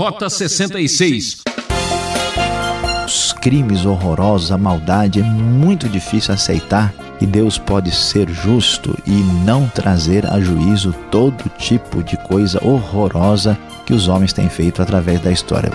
Rota 66. Os crimes horrorosos, a maldade é muito difícil aceitar e Deus pode ser justo e não trazer a juízo todo tipo de coisa horrorosa que os homens têm feito através da história.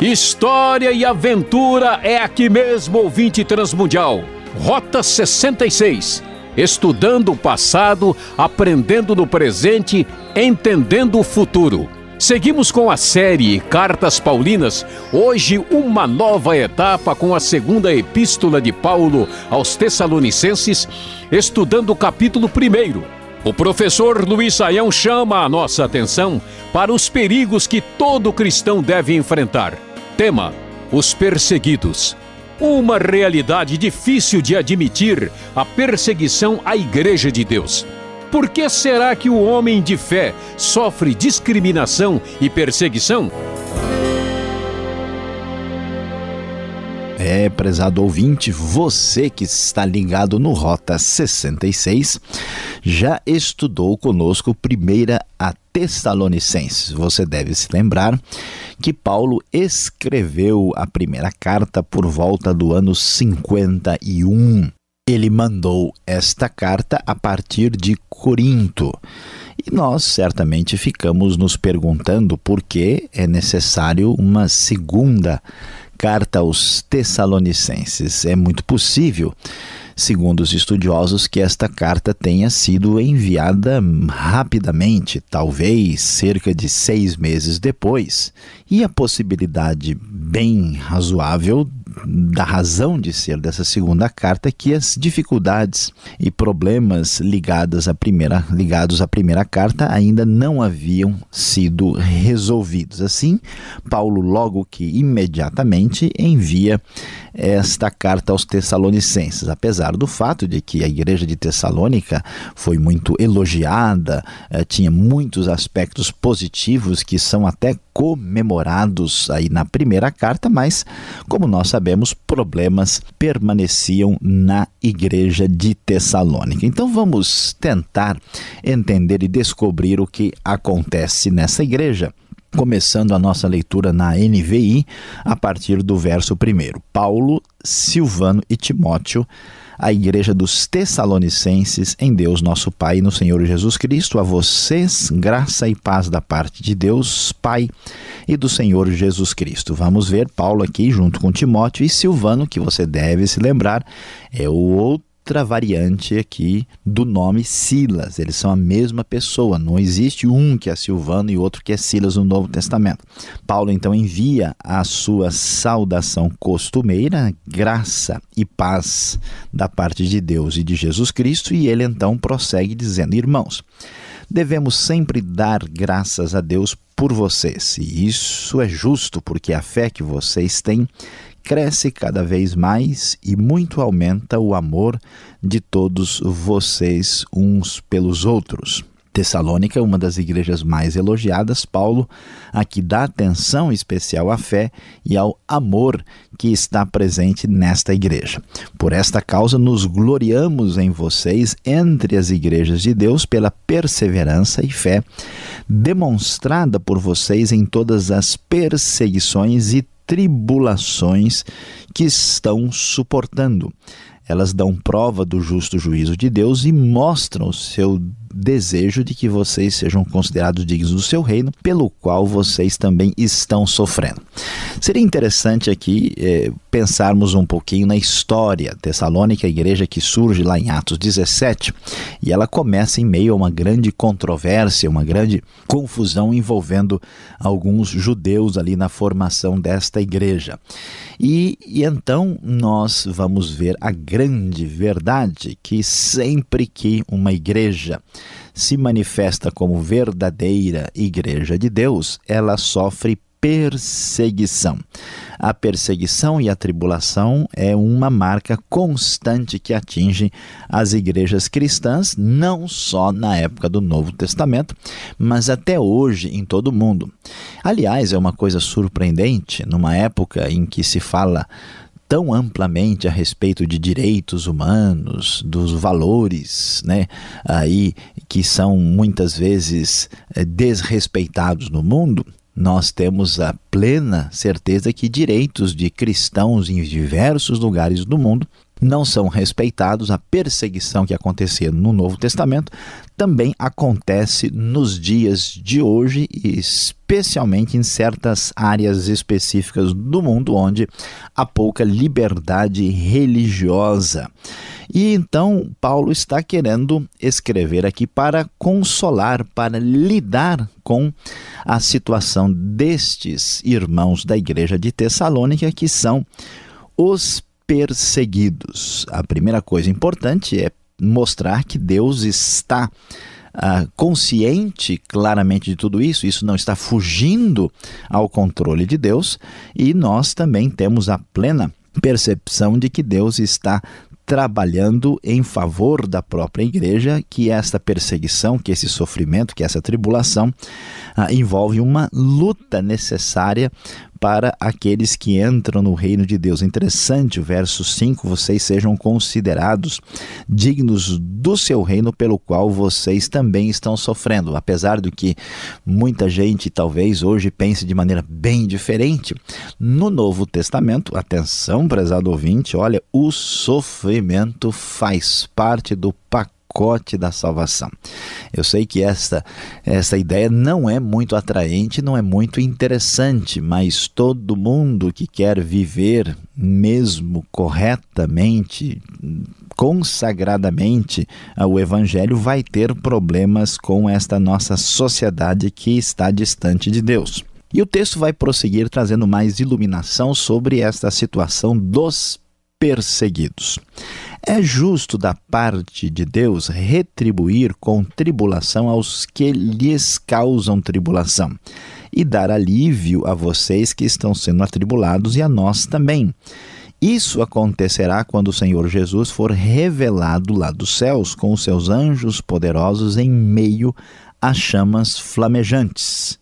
História e aventura é aqui mesmo, ouvinte transmundial. Rota 66. Estudando o passado, aprendendo no presente, entendendo o futuro. Seguimos com a série Cartas Paulinas, hoje uma nova etapa com a segunda epístola de Paulo aos Tessalonicenses, estudando o capítulo 1. O professor Luiz Saião chama a nossa atenção para os perigos que todo cristão deve enfrentar. Tema: Os perseguidos. Uma realidade difícil de admitir a perseguição à Igreja de Deus. Por que será que o homem de fé sofre discriminação e perseguição? É, prezado ouvinte, você que está ligado no Rota 66, já estudou conosco primeira a Tessalonicenses. Você deve se lembrar que Paulo escreveu a primeira carta por volta do ano 51. Ele mandou esta carta a partir de Corinto. E nós certamente ficamos nos perguntando por que é necessário uma segunda carta aos Tessalonicenses. É muito possível, segundo os estudiosos, que esta carta tenha sido enviada rapidamente, talvez cerca de seis meses depois, e a possibilidade bem razoável da razão de ser dessa segunda carta que as dificuldades e problemas ligados à primeira, ligados à primeira carta ainda não haviam sido resolvidos. Assim, Paulo logo que imediatamente envia esta carta aos Tessalonicenses, apesar do fato de que a igreja de Tessalônica foi muito elogiada, eh, tinha muitos aspectos positivos que são até comemorados aí na primeira carta, mas como nós sabemos, problemas permaneciam na igreja de Tessalônica. Então vamos tentar entender e descobrir o que acontece nessa igreja começando a nossa leitura na NVI a partir do verso 1. Paulo, Silvano e Timóteo, a igreja dos Tessalonicenses, em Deus nosso Pai e no Senhor Jesus Cristo, a vocês graça e paz da parte de Deus Pai e do Senhor Jesus Cristo. Vamos ver Paulo aqui junto com Timóteo e Silvano, que você deve se lembrar, é o outro outra variante aqui do nome Silas. Eles são a mesma pessoa. Não existe um que é Silvano e outro que é Silas no Novo Testamento. Paulo então envia a sua saudação costumeira, graça e paz da parte de Deus e de Jesus Cristo, e ele então prossegue dizendo: Irmãos, devemos sempre dar graças a Deus por vocês. E isso é justo porque a fé que vocês têm cresce cada vez mais e muito aumenta o amor de todos vocês uns pelos outros. Tessalônica uma das igrejas mais elogiadas. Paulo aqui dá atenção especial à fé e ao amor que está presente nesta igreja. Por esta causa, nos gloriamos em vocês entre as igrejas de Deus pela perseverança e fé demonstrada por vocês em todas as perseguições e tribulações que estão suportando. Elas dão prova do justo juízo de Deus e mostram o seu desejo de que vocês sejam considerados dignos do seu reino, pelo qual vocês também estão sofrendo. Seria interessante aqui eh, pensarmos um pouquinho na história Tessalônica, a igreja que surge lá em Atos 17, e ela começa em meio a uma grande controvérsia, uma grande confusão envolvendo alguns judeus ali na formação desta igreja. E, e então nós vamos ver a grande verdade que sempre que uma igreja se manifesta como verdadeira igreja de Deus, ela sofre perseguição. A perseguição e a tribulação é uma marca constante que atinge as igrejas cristãs, não só na época do Novo Testamento, mas até hoje em todo o mundo. Aliás, é uma coisa surpreendente, numa época em que se fala tão amplamente a respeito de direitos humanos, dos valores, né, aí que são muitas vezes eh, desrespeitados no mundo, nós temos a plena certeza que direitos de cristãos em diversos lugares do mundo não são respeitados, a perseguição que acontecia no Novo Testamento também acontece nos dias de hoje, especialmente em certas áreas específicas do mundo onde há pouca liberdade religiosa. E então Paulo está querendo escrever aqui para consolar, para lidar com a situação destes irmãos da igreja de Tessalônica que são os perseguidos. A primeira coisa importante é mostrar que Deus está uh, consciente claramente de tudo isso, isso não está fugindo ao controle de Deus, e nós também temos a plena percepção de que Deus está trabalhando em favor da própria igreja, que esta perseguição, que esse sofrimento, que essa tribulação ah, envolve uma luta necessária para aqueles que entram no reino de Deus. Interessante o verso 5: vocês sejam considerados dignos do seu reino pelo qual vocês também estão sofrendo. Apesar do que muita gente talvez hoje pense de maneira bem diferente, no Novo Testamento, atenção, prezado ouvinte, olha, o sofrimento faz parte do pacote pacote da salvação. Eu sei que essa, essa ideia não é muito atraente, não é muito interessante, mas todo mundo que quer viver mesmo corretamente, consagradamente o Evangelho, vai ter problemas com esta nossa sociedade que está distante de Deus. E o texto vai prosseguir trazendo mais iluminação sobre esta situação dos perseguidos. É justo da parte de Deus retribuir com tribulação aos que lhes causam tribulação e dar alívio a vocês que estão sendo atribulados e a nós também. Isso acontecerá quando o Senhor Jesus for revelado lá dos céus com os seus anjos poderosos em meio a chamas flamejantes.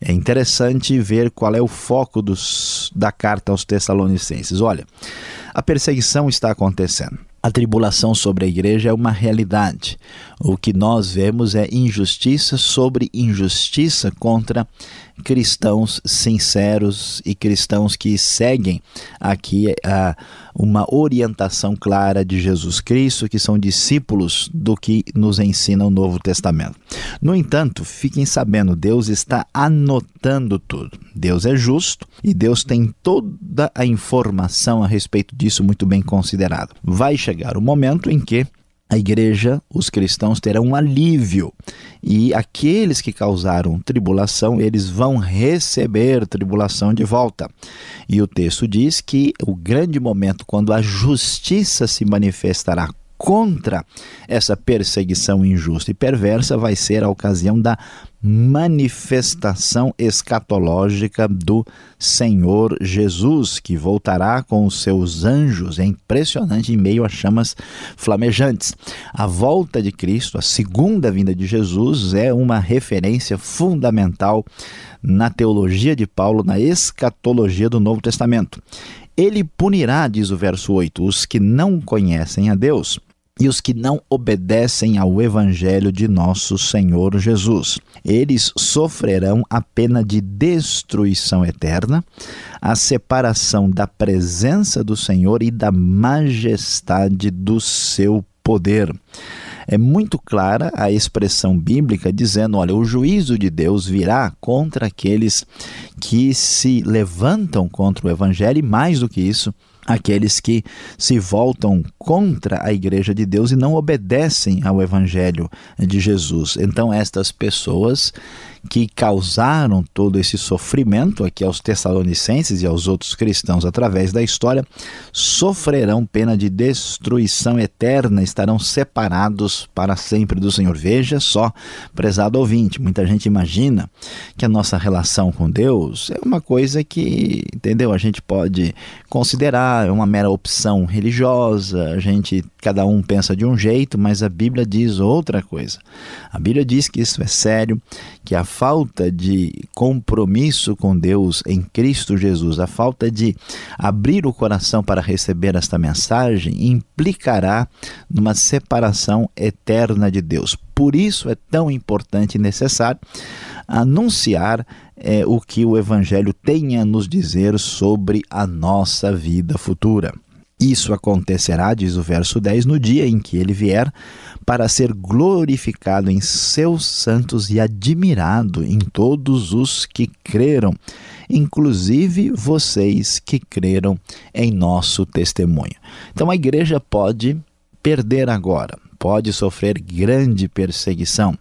É interessante ver qual é o foco dos, da carta aos Tessalonicenses. Olha, a perseguição está acontecendo. A tribulação sobre a igreja é uma realidade. O que nós vemos é injustiça sobre injustiça contra cristãos sinceros e cristãos que seguem aqui a, uma orientação clara de Jesus Cristo, que são discípulos do que nos ensina o Novo Testamento. No entanto, fiquem sabendo, Deus está anotando tudo. Deus é justo e Deus tem toda a informação a respeito disso muito bem considerado. Vai chegar o momento em que a igreja, os cristãos terão um alívio e aqueles que causaram tribulação, eles vão receber tribulação de volta. E o texto diz que o grande momento quando a justiça se manifestará contra essa perseguição injusta e perversa vai ser a ocasião da manifestação escatológica do Senhor Jesus, que voltará com os seus anjos, é impressionante, em meio a chamas flamejantes. A volta de Cristo, a segunda vinda de Jesus, é uma referência fundamental na teologia de Paulo, na escatologia do Novo Testamento. Ele punirá, diz o verso 8, os que não conhecem a Deus e os que não obedecem ao Evangelho de nosso Senhor Jesus. Eles sofrerão a pena de destruição eterna, a separação da presença do Senhor e da majestade do seu poder. É muito clara a expressão bíblica dizendo: olha, o juízo de Deus virá contra aqueles que se levantam contra o Evangelho, e mais do que isso, aqueles que se voltam contra a igreja de Deus e não obedecem ao evangelho de Jesus. Então estas pessoas que causaram todo esse sofrimento aqui aos Tessalonicenses e aos outros cristãos através da história, sofrerão pena de destruição eterna, estarão separados para sempre do Senhor. Veja só, prezado ouvinte, muita gente imagina que a nossa relação com Deus é uma coisa que, entendeu? A gente pode considerar uma mera opção religiosa, a gente cada um pensa de um jeito, mas a Bíblia diz outra coisa. A Bíblia diz que isso é sério, que a falta de compromisso com Deus em Cristo Jesus, a falta de abrir o coração para receber esta mensagem, implicará numa separação eterna de Deus. Por isso é tão importante e necessário anunciar é, o que o Evangelho tem a nos dizer sobre a nossa vida futura. Isso acontecerá, diz o verso 10, no dia em que ele vier, para ser glorificado em seus santos e admirado em todos os que creram, inclusive vocês que creram em nosso testemunho. Então a igreja pode perder agora, pode sofrer grande perseguição,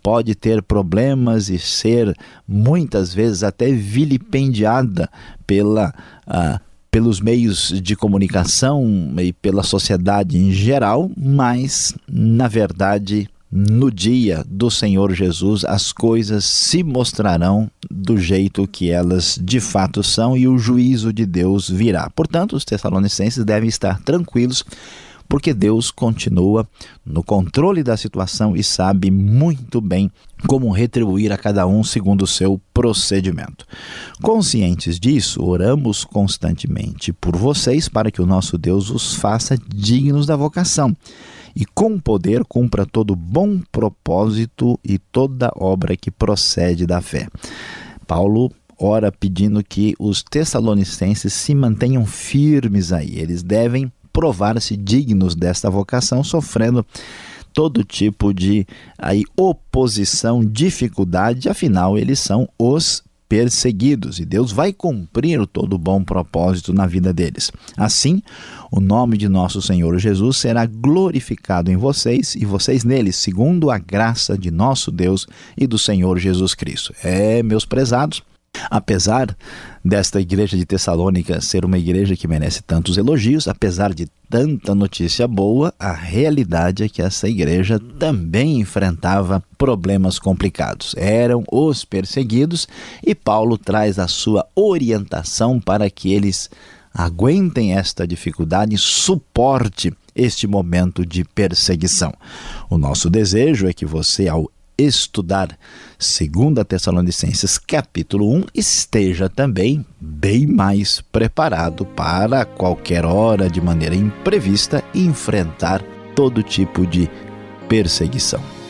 pode ter problemas e ser muitas vezes até vilipendiada pela. Uh, pelos meios de comunicação e pela sociedade em geral, mas, na verdade, no dia do Senhor Jesus, as coisas se mostrarão do jeito que elas de fato são e o juízo de Deus virá. Portanto, os Tessalonicenses devem estar tranquilos porque Deus continua no controle da situação e sabe muito bem como retribuir a cada um segundo o seu procedimento. Conscientes disso, oramos constantemente por vocês para que o nosso Deus os faça dignos da vocação e com poder cumpra todo bom propósito e toda obra que procede da fé. Paulo ora pedindo que os tessalonicenses se mantenham firmes aí. Eles devem provar-se dignos desta vocação, sofrendo todo tipo de aí, oposição, dificuldade, afinal, eles são os perseguidos e Deus vai cumprir todo bom propósito na vida deles. Assim, o nome de nosso Senhor Jesus será glorificado em vocês e vocês neles, segundo a graça de nosso Deus e do Senhor Jesus Cristo. É, meus prezados, Apesar desta igreja de Tessalônica ser uma igreja que merece tantos elogios, apesar de tanta notícia boa, a realidade é que essa igreja também enfrentava problemas complicados. Eram os perseguidos e Paulo traz a sua orientação para que eles aguentem esta dificuldade e suporte este momento de perseguição. O nosso desejo é que você, ao estudar 2 Tessalonicenses capítulo 1, esteja também bem mais preparado para qualquer hora, de maneira imprevista, enfrentar todo tipo de perseguição.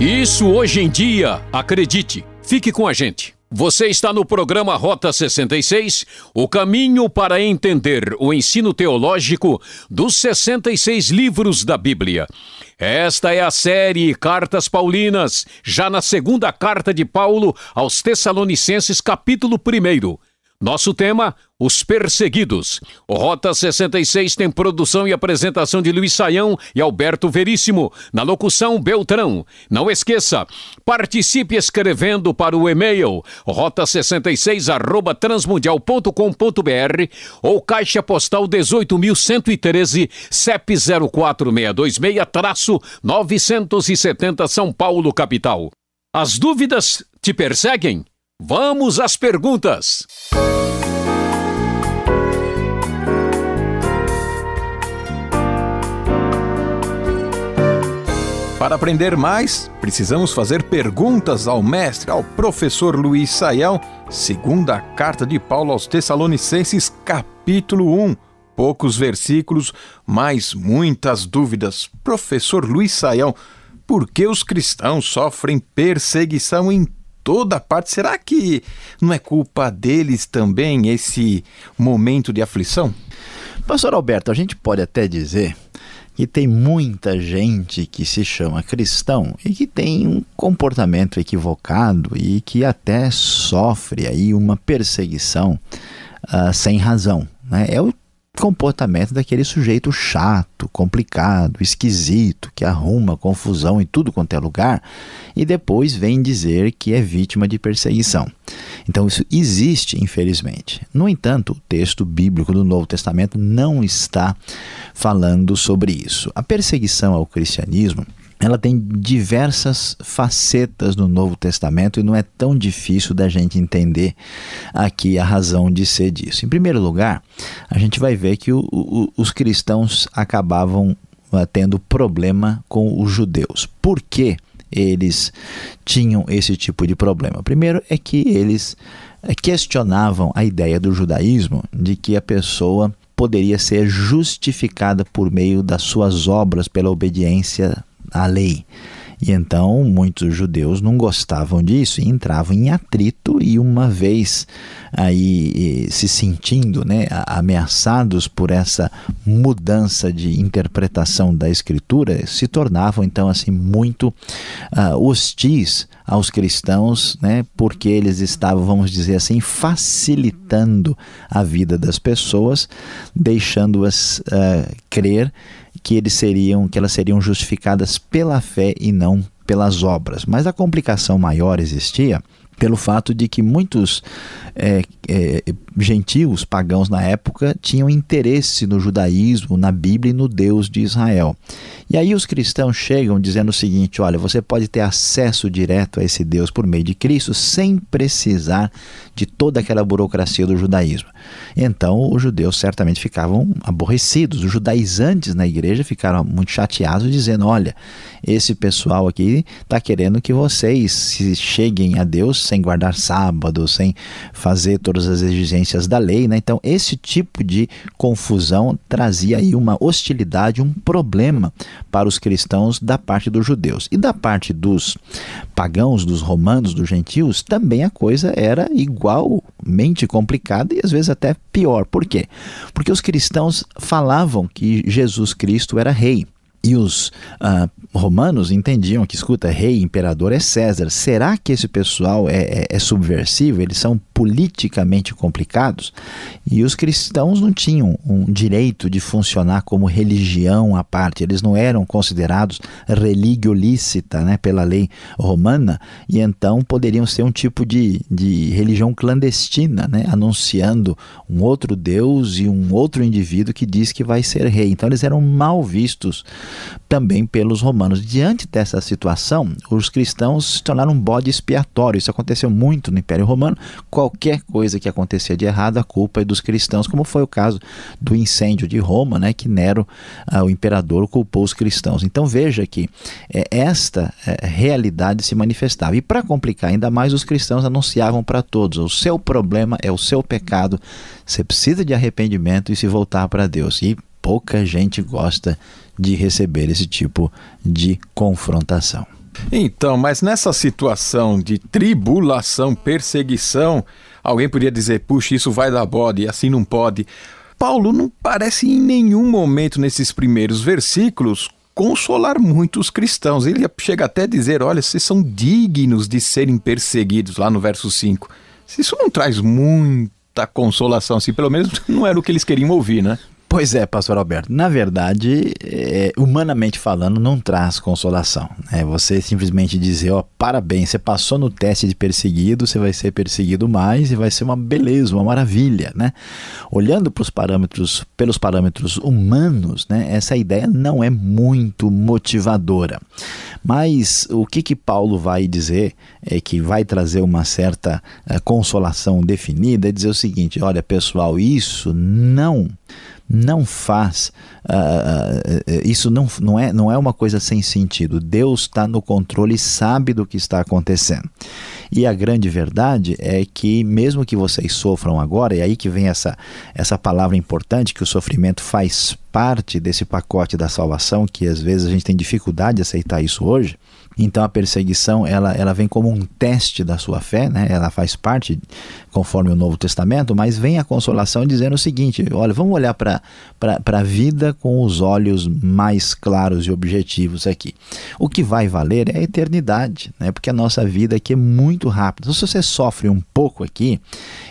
Isso hoje em dia, acredite. Fique com a gente. Você está no programa Rota 66, o caminho para entender o ensino teológico dos 66 livros da Bíblia. Esta é a série Cartas Paulinas, já na segunda carta de Paulo aos Tessalonicenses, capítulo 1. Nosso tema: Os Perseguidos. O Rota 66 tem produção e apresentação de Luiz Saião e Alberto Veríssimo. Na locução, Beltrão. Não esqueça, participe escrevendo para o e-mail rota66 transmundial.com.br ou caixa postal 18.113 CEP 04626-970 São Paulo, capital. As dúvidas te perseguem? Vamos às perguntas! Para aprender mais, precisamos fazer perguntas ao mestre, ao professor Luiz Saião, segunda carta de Paulo aos Tessalonicenses, capítulo 1. Poucos versículos, mas muitas dúvidas. Professor Luiz Saião, por que os cristãos sofrem perseguição em toda parte. Será que não é culpa deles também esse momento de aflição? Pastor Alberto, a gente pode até dizer que tem muita gente que se chama cristão e que tem um comportamento equivocado e que até sofre aí uma perseguição uh, sem razão. Né? É o comportamento daquele sujeito chato, complicado, esquisito, que arruma confusão em tudo quanto é lugar e depois vem dizer que é vítima de perseguição. Então isso existe, infelizmente. No entanto, o texto bíblico do Novo Testamento não está falando sobre isso. A perseguição ao cristianismo ela tem diversas facetas no Novo Testamento e não é tão difícil da gente entender aqui a razão de ser disso. Em primeiro lugar, a gente vai ver que o, o, os cristãos acabavam uh, tendo problema com os judeus. Por que eles tinham esse tipo de problema? Primeiro é que eles uh, questionavam a ideia do judaísmo de que a pessoa poderia ser justificada por meio das suas obras pela obediência à lei. E então muitos judeus não gostavam disso e entravam em atrito e uma vez aí se sentindo né, ameaçados por essa mudança de interpretação da escritura, se tornavam então assim muito uh, hostis aos cristãos, né, porque eles estavam, vamos dizer assim, facilitando a vida das pessoas, deixando-as uh, crer que eles seriam, que elas seriam justificadas pela fé e não pelas obras. Mas a complicação maior existia pelo fato de que muitos é, é, gentios pagãos na época tinham interesse no judaísmo, na Bíblia e no Deus de Israel. E aí os cristãos chegam dizendo o seguinte: olha, você pode ter acesso direto a esse Deus por meio de Cristo sem precisar de toda aquela burocracia do judaísmo. Então os judeus certamente ficavam aborrecidos. Os judaizantes na igreja ficaram muito chateados, dizendo: olha, esse pessoal aqui está querendo que vocês se cheguem a Deus sem guardar sábado, sem fazer todas as exigências da lei. Né? Então, esse tipo de confusão trazia aí uma hostilidade, um problema para os cristãos da parte dos judeus. E da parte dos pagãos, dos romanos, dos gentios, também a coisa era igualmente complicada e às vezes até pior. Por quê? Porque os cristãos falavam que Jesus Cristo era rei. E os uh, romanos entendiam que, escuta, rei, imperador é César. Será que esse pessoal é, é, é, subversivo? Eles são politicamente complicados? E os cristãos não tinham um direito de funcionar como religião à parte. Eles não eram considerados religio lícita né, pela lei romana e então poderiam ser um tipo de, de religião clandestina, né, anunciando um outro Deus e um outro indivíduo que diz que vai ser rei. Então eles eram mal vistos também pelos romanos. Diante dessa situação, os cristãos se tornaram um bode expiatório. Isso aconteceu muito no Império Romano. Qualquer coisa que acontecia de errado, a culpa é dos cristãos, como foi o caso do incêndio de Roma, né, que Nero, ah, o imperador, culpou os cristãos. Então veja que é, esta é, realidade se manifestava. E para complicar ainda mais, os cristãos anunciavam para todos: o seu problema é o seu pecado, você precisa de arrependimento e se voltar para Deus. E pouca gente gosta de receber esse tipo de confrontação. Então, mas nessa situação de tribulação, perseguição, alguém poderia dizer, puxa, isso vai dar bode, assim não pode. Paulo não parece em nenhum momento nesses primeiros versículos consolar muitos cristãos. Ele chega até a dizer: olha, vocês são dignos de serem perseguidos, lá no verso 5. Isso não traz muita consolação, assim, pelo menos não era o que eles queriam ouvir, né? Pois é, pastor Alberto. Na verdade, é, humanamente falando, não traz consolação. É você simplesmente dizer, ó, parabéns, você passou no teste de perseguido, você vai ser perseguido mais e vai ser uma beleza, uma maravilha, né? Olhando para os parâmetros, pelos parâmetros humanos, né, essa ideia não é muito motivadora. Mas o que que Paulo vai dizer é que vai trazer uma certa uh, consolação definida, é dizer o seguinte: olha, pessoal, isso não não faz uh, isso não, não, é, não é uma coisa sem sentido. Deus está no controle e sabe do que está acontecendo. E a grande verdade é que, mesmo que vocês sofram agora, e aí que vem essa, essa palavra importante, que o sofrimento faz parte desse pacote da salvação, que às vezes a gente tem dificuldade de aceitar isso hoje. Então a perseguição ela, ela vem como um teste da sua fé, né? ela faz parte conforme o Novo Testamento, mas vem a consolação dizendo o seguinte: olha, vamos olhar para a vida com os olhos mais claros e objetivos aqui. O que vai valer é a eternidade, né? porque a nossa vida aqui é muito rápida. Então, se você sofre um pouco aqui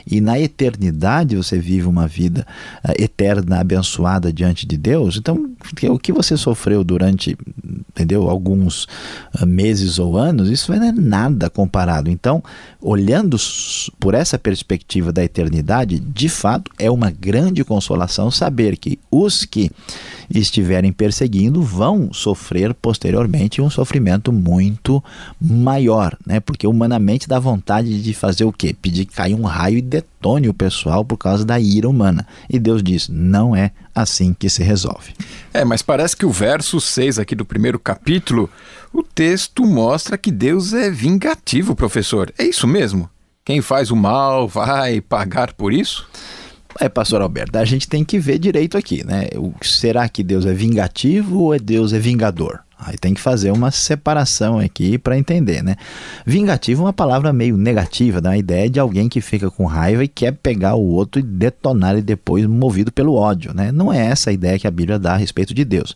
e na eternidade você vive uma vida uh, eterna, abençoada diante de Deus, então o que você sofreu durante entendeu alguns uh, meses ou anos, isso não é nada comparado. Então, olhando por essa perspectiva da eternidade, de fato é uma grande consolação saber que os que estiverem perseguindo vão sofrer posteriormente um sofrimento muito maior, né? Porque humanamente dá vontade de fazer o quê? Pedir que caia um raio e detone o pessoal por causa da ira humana. E Deus diz: não é assim que se resolve. É, mas parece que o verso 6 aqui do primeiro capítulo, o texto mostra que Deus é vingativo, professor. É isso mesmo? Quem faz o mal vai pagar por isso? É, pastor Alberto, a gente tem que ver direito aqui, né? Será que Deus é vingativo ou é Deus é vingador? Aí tem que fazer uma separação aqui para entender, né? Vingativo é uma palavra meio negativa, dá a ideia de alguém que fica com raiva e quer pegar o outro e detonar ele depois, movido pelo ódio, né? Não é essa a ideia que a Bíblia dá a respeito de Deus.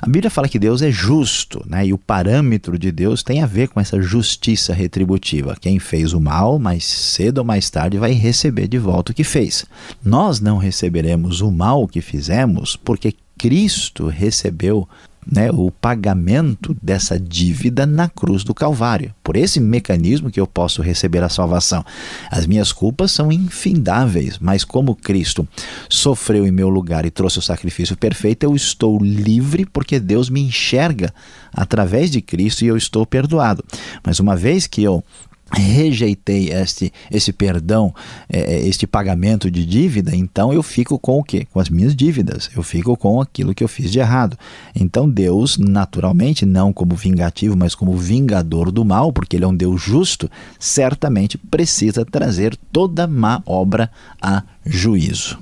A Bíblia fala que Deus é justo, né? E o parâmetro de Deus tem a ver com essa justiça retributiva. Quem fez o mal, mais cedo ou mais tarde vai receber de volta o que fez. Nós não receberemos o mal que fizemos porque Cristo recebeu né, o pagamento dessa dívida na cruz do Calvário. Por esse mecanismo que eu posso receber a salvação. As minhas culpas são infindáveis, mas como Cristo sofreu em meu lugar e trouxe o sacrifício perfeito, eu estou livre porque Deus me enxerga através de Cristo e eu estou perdoado. Mas uma vez que eu rejeitei este, esse perdão, é, é, este pagamento de dívida, então eu fico com o quê? Com as minhas dívidas, eu fico com aquilo que eu fiz de errado. Então Deus, naturalmente, não como vingativo, mas como vingador do mal, porque Ele é um Deus justo, certamente precisa trazer toda má obra a juízo.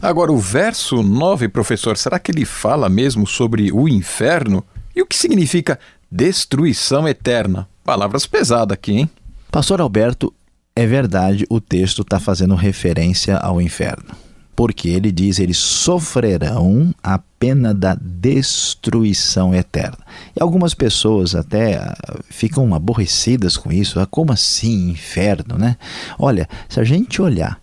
Agora, o verso 9, professor, será que ele fala mesmo sobre o inferno? E o que significa destruição eterna? Palavras pesadas aqui, hein? Pastor Alberto, é verdade, o texto está fazendo referência ao inferno. Porque ele diz: eles sofrerão a pena da destruição eterna. E algumas pessoas até ah, ficam aborrecidas com isso. Ah, como assim inferno, né? Olha, se a gente olhar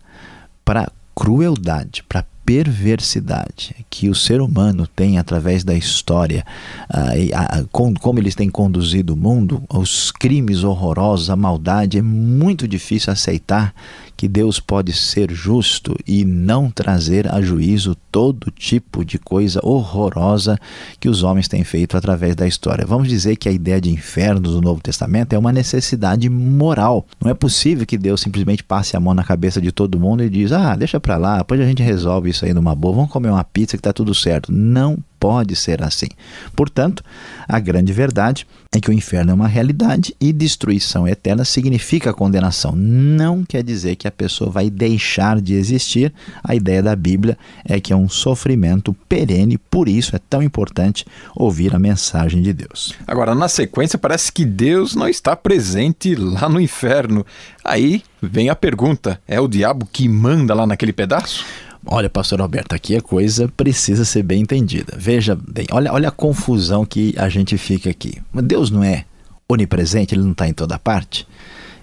para crueldade, para perversidade que o ser humano tem através da história, uh, com, como eles têm conduzido o mundo, os crimes horrorosos, a maldade, é muito difícil aceitar que Deus pode ser justo e não trazer a juízo todo tipo de coisa horrorosa que os homens têm feito através da história. Vamos dizer que a ideia de inferno do Novo Testamento é uma necessidade moral. Não é possível que Deus simplesmente passe a mão na cabeça de todo mundo e diz: "Ah, deixa para lá, depois a gente resolve isso aí numa boa. Vamos comer uma pizza que está tudo certo". Não pode ser assim. Portanto, a grande verdade é que o inferno é uma realidade e destruição eterna significa condenação. Não quer dizer que a pessoa vai deixar de existir. A ideia da Bíblia é que é um sofrimento perene, por isso é tão importante ouvir a mensagem de Deus. Agora, na sequência, parece que Deus não está presente lá no inferno. Aí vem a pergunta: é o diabo que manda lá naquele pedaço? Olha, pastor Alberto, aqui a coisa precisa ser bem entendida. Veja bem, olha, olha a confusão que a gente fica aqui. Deus não é onipresente, ele não está em toda parte?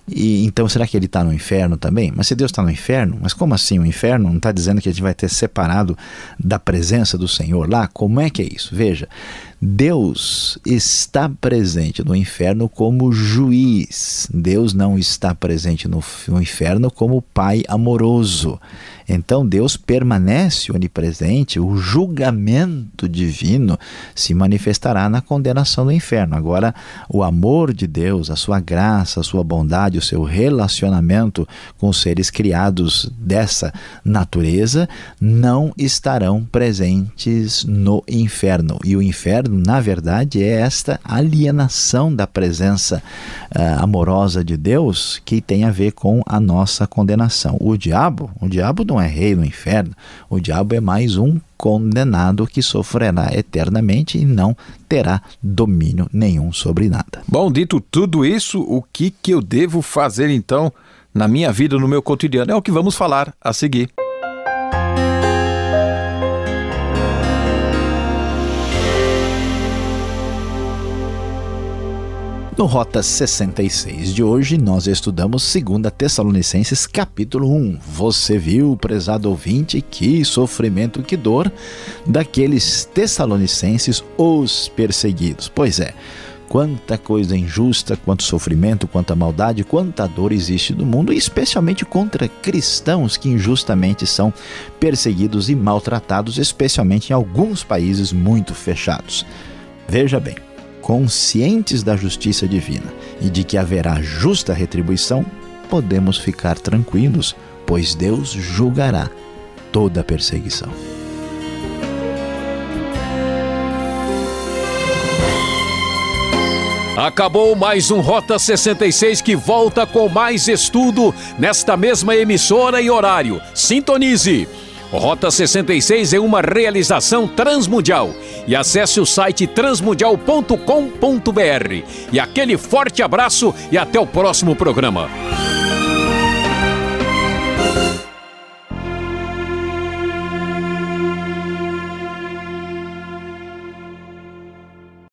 E, então, será que ele está no inferno também? Mas se Deus está no inferno, mas como assim o inferno? Não está dizendo que a gente vai ter separado da presença do Senhor lá? Como é que é isso? Veja, Deus está presente no inferno como juiz. Deus não está presente no, no inferno como pai amoroso. Então Deus permanece onipresente, o julgamento divino se manifestará na condenação do inferno. Agora, o amor de Deus, a sua graça, a sua bondade, o seu relacionamento com os seres criados dessa natureza não estarão presentes no inferno. E o inferno inferno, na verdade, é esta alienação da presença uh, amorosa de Deus que tem a ver com a nossa condenação. O diabo, o diabo não é rei no inferno, o diabo é mais um condenado que sofrerá eternamente e não terá domínio nenhum sobre nada. Bom, dito tudo isso, o que, que eu devo fazer então na minha vida, no meu cotidiano? É o que vamos falar a seguir. No Rota 66 de hoje, nós estudamos 2 Tessalonicenses capítulo 1. Você viu, prezado ouvinte, que sofrimento, que dor daqueles tessalonicenses, os perseguidos. Pois é, quanta coisa injusta, quanto sofrimento, quanta maldade, quanta dor existe no mundo, especialmente contra cristãos que injustamente são perseguidos e maltratados, especialmente em alguns países muito fechados. Veja bem, conscientes da justiça divina e de que haverá justa retribuição, podemos ficar tranquilos, pois Deus julgará toda perseguição. Acabou mais um Rota 66 que volta com mais estudo nesta mesma emissora e horário. Sintonize! Rota 66 é uma realização transmundial. E acesse o site transmundial.com.br. E aquele forte abraço e até o próximo programa.